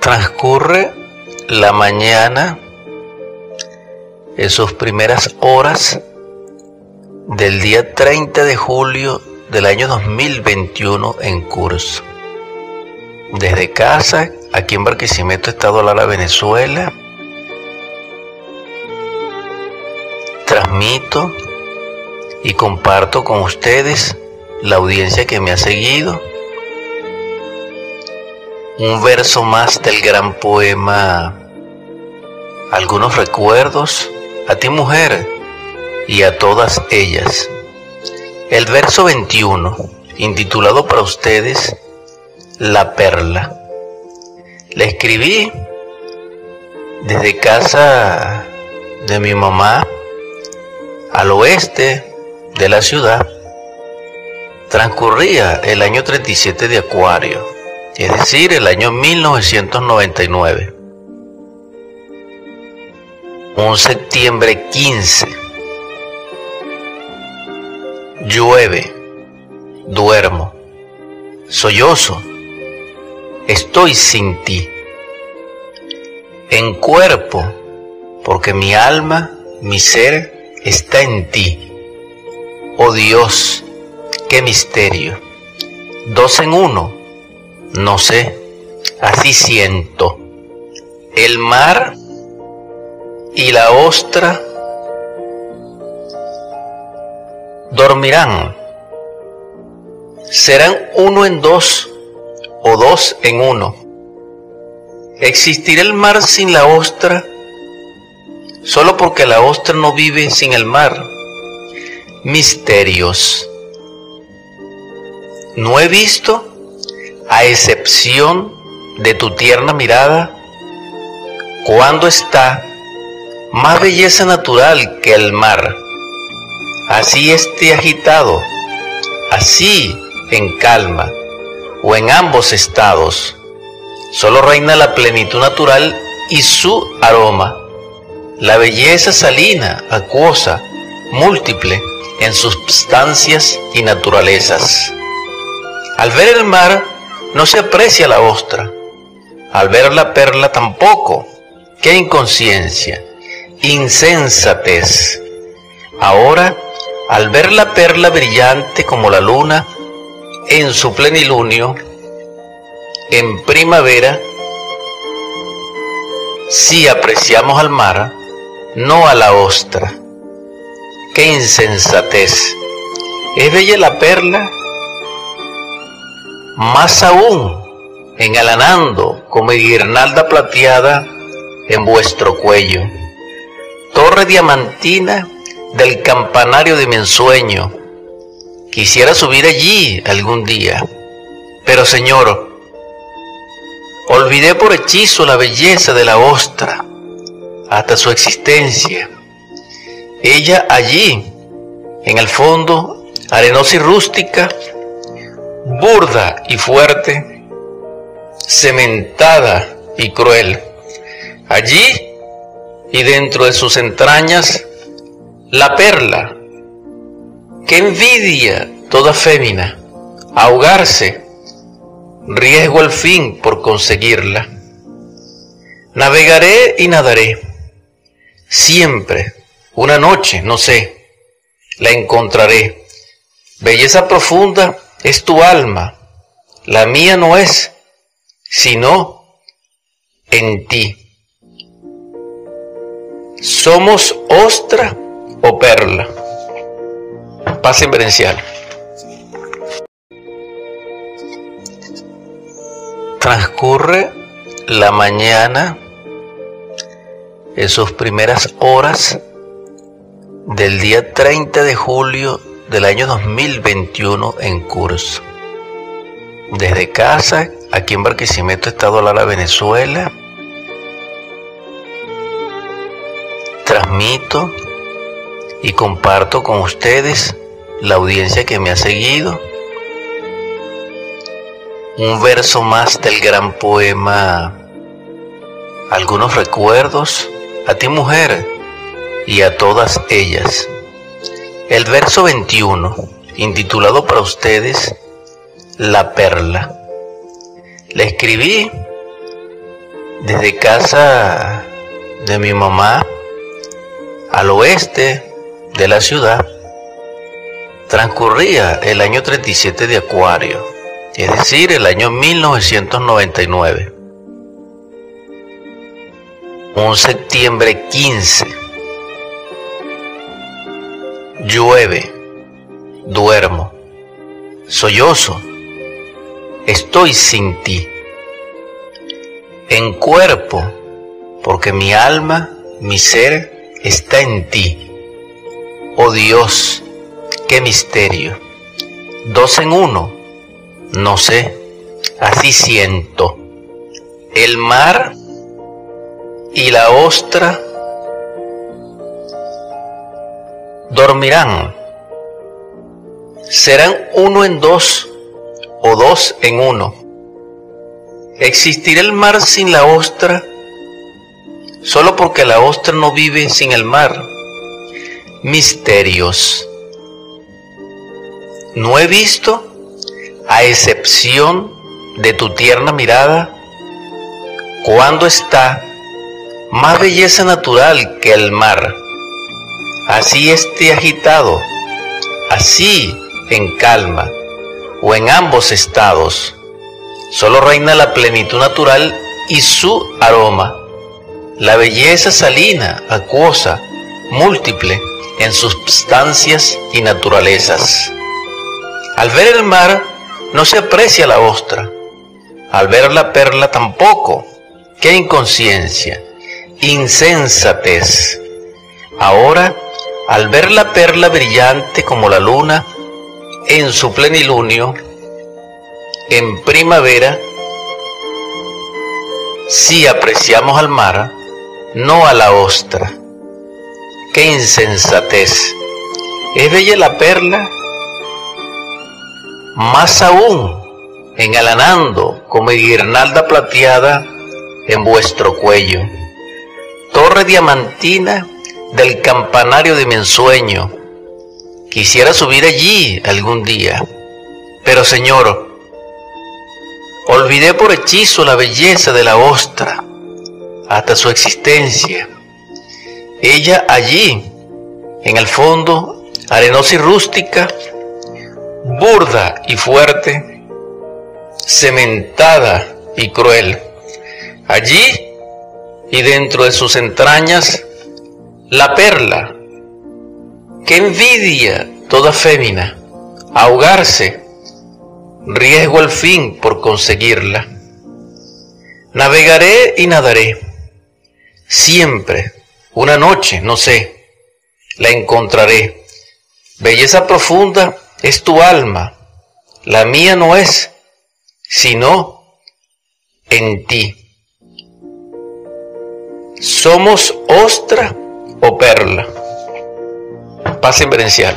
Transcurre la mañana en sus primeras horas del día 30 de julio del año 2021 en curso. Desde casa, aquí en Barquisimeto, Estado Lara, Venezuela, transmito y comparto con ustedes, la audiencia que me ha seguido, un verso más del gran poema Algunos recuerdos a ti mujer y a todas ellas. El verso 21, intitulado para ustedes La Perla. Le escribí desde casa de mi mamá al oeste de la ciudad. Transcurría el año 37 de Acuario, es decir, el año 1999. Un septiembre 15. Llueve, duermo, sollozo, estoy sin ti. En cuerpo, porque mi alma, mi ser está en ti. Oh Dios, qué misterio. Dos en uno, no sé, así siento. El mar y la ostra dormirán. Serán uno en dos o dos en uno. ¿Existirá el mar sin la ostra? Solo porque la ostra no vive sin el mar. Misterios. No he visto, a excepción de tu tierna mirada, cuando está más belleza natural que el mar. Así esté agitado, así en calma o en ambos estados. Solo reina la plenitud natural y su aroma, la belleza salina, acuosa, múltiple en sustancias y naturalezas. Al ver el mar no se aprecia la ostra, al ver la perla tampoco. ¡Qué inconsciencia! insensatez. Ahora, al ver la perla brillante como la luna en su plenilunio, en primavera, si apreciamos al mar, no a la ostra. ¡Qué insensatez! ¿Es bella la perla? Más aún, engalanando como guirnalda plateada en vuestro cuello torre diamantina del campanario de mi ensueño. Quisiera subir allí algún día, pero Señor, olvidé por hechizo la belleza de la ostra hasta su existencia. Ella allí, en el fondo, arenosa y rústica, burda y fuerte, cementada y cruel. Allí y dentro de sus entrañas la perla. que envidia toda fémina! Ahogarse, riesgo al fin por conseguirla. Navegaré y nadaré. Siempre, una noche, no sé, la encontraré. Belleza profunda es tu alma, la mía no es, sino en ti. ¿Somos ostra o perla? Paz inverencial. Transcurre la mañana en sus primeras horas del día 30 de julio del año 2021 en curso. Desde casa, aquí en Barquisimeto, Estado Lara, Venezuela, transmito y comparto con ustedes, la audiencia que me ha seguido, un verso más del gran poema Algunos recuerdos a ti mujer y a todas ellas. El verso 21, intitulado para ustedes La Perla. La escribí desde casa de mi mamá al oeste de la ciudad. Transcurría el año 37 de Acuario, es decir, el año 1999. Un septiembre 15. Llueve, duermo, sollozo, estoy sin ti. En cuerpo, porque mi alma, mi ser, está en ti. Oh Dios, qué misterio. Dos en uno, no sé, así siento. El mar y la ostra dormirán. Serán uno en dos o dos en uno. ¿Existirá el mar sin la ostra? Solo porque la ostra no vive sin el mar. Misterios. No he visto, a excepción de tu tierna mirada, cuando está más belleza natural que el mar. Así esté agitado, así en calma o en ambos estados. Solo reina la plenitud natural y su aroma, la belleza salina, acuosa, múltiple en substancias y naturalezas. Al ver el mar no se aprecia la ostra, al ver la perla tampoco. ¡Qué inconsciencia! insensatez. Ahora, al ver la perla brillante como la luna en su plenilunio, en primavera, si apreciamos al mar, no a la ostra. ¡Qué insensatez! Es bella la perla, más aún engalanando como guirnalda plateada en vuestro cuello torre diamantina del campanario de mi ensueño. Quisiera subir allí algún día, pero Señor, olvidé por hechizo la belleza de la ostra hasta su existencia. Ella allí, en el fondo, arenosa y rústica, burda y fuerte, cementada y cruel. Allí y dentro de sus entrañas la perla. que envidia toda fémina! Ahogarse, riesgo al fin por conseguirla. Navegaré y nadaré. Siempre, una noche, no sé, la encontraré. Belleza profunda es tu alma, la mía no es, sino en ti. ¿Somos ostra o perla? Paz inverencial.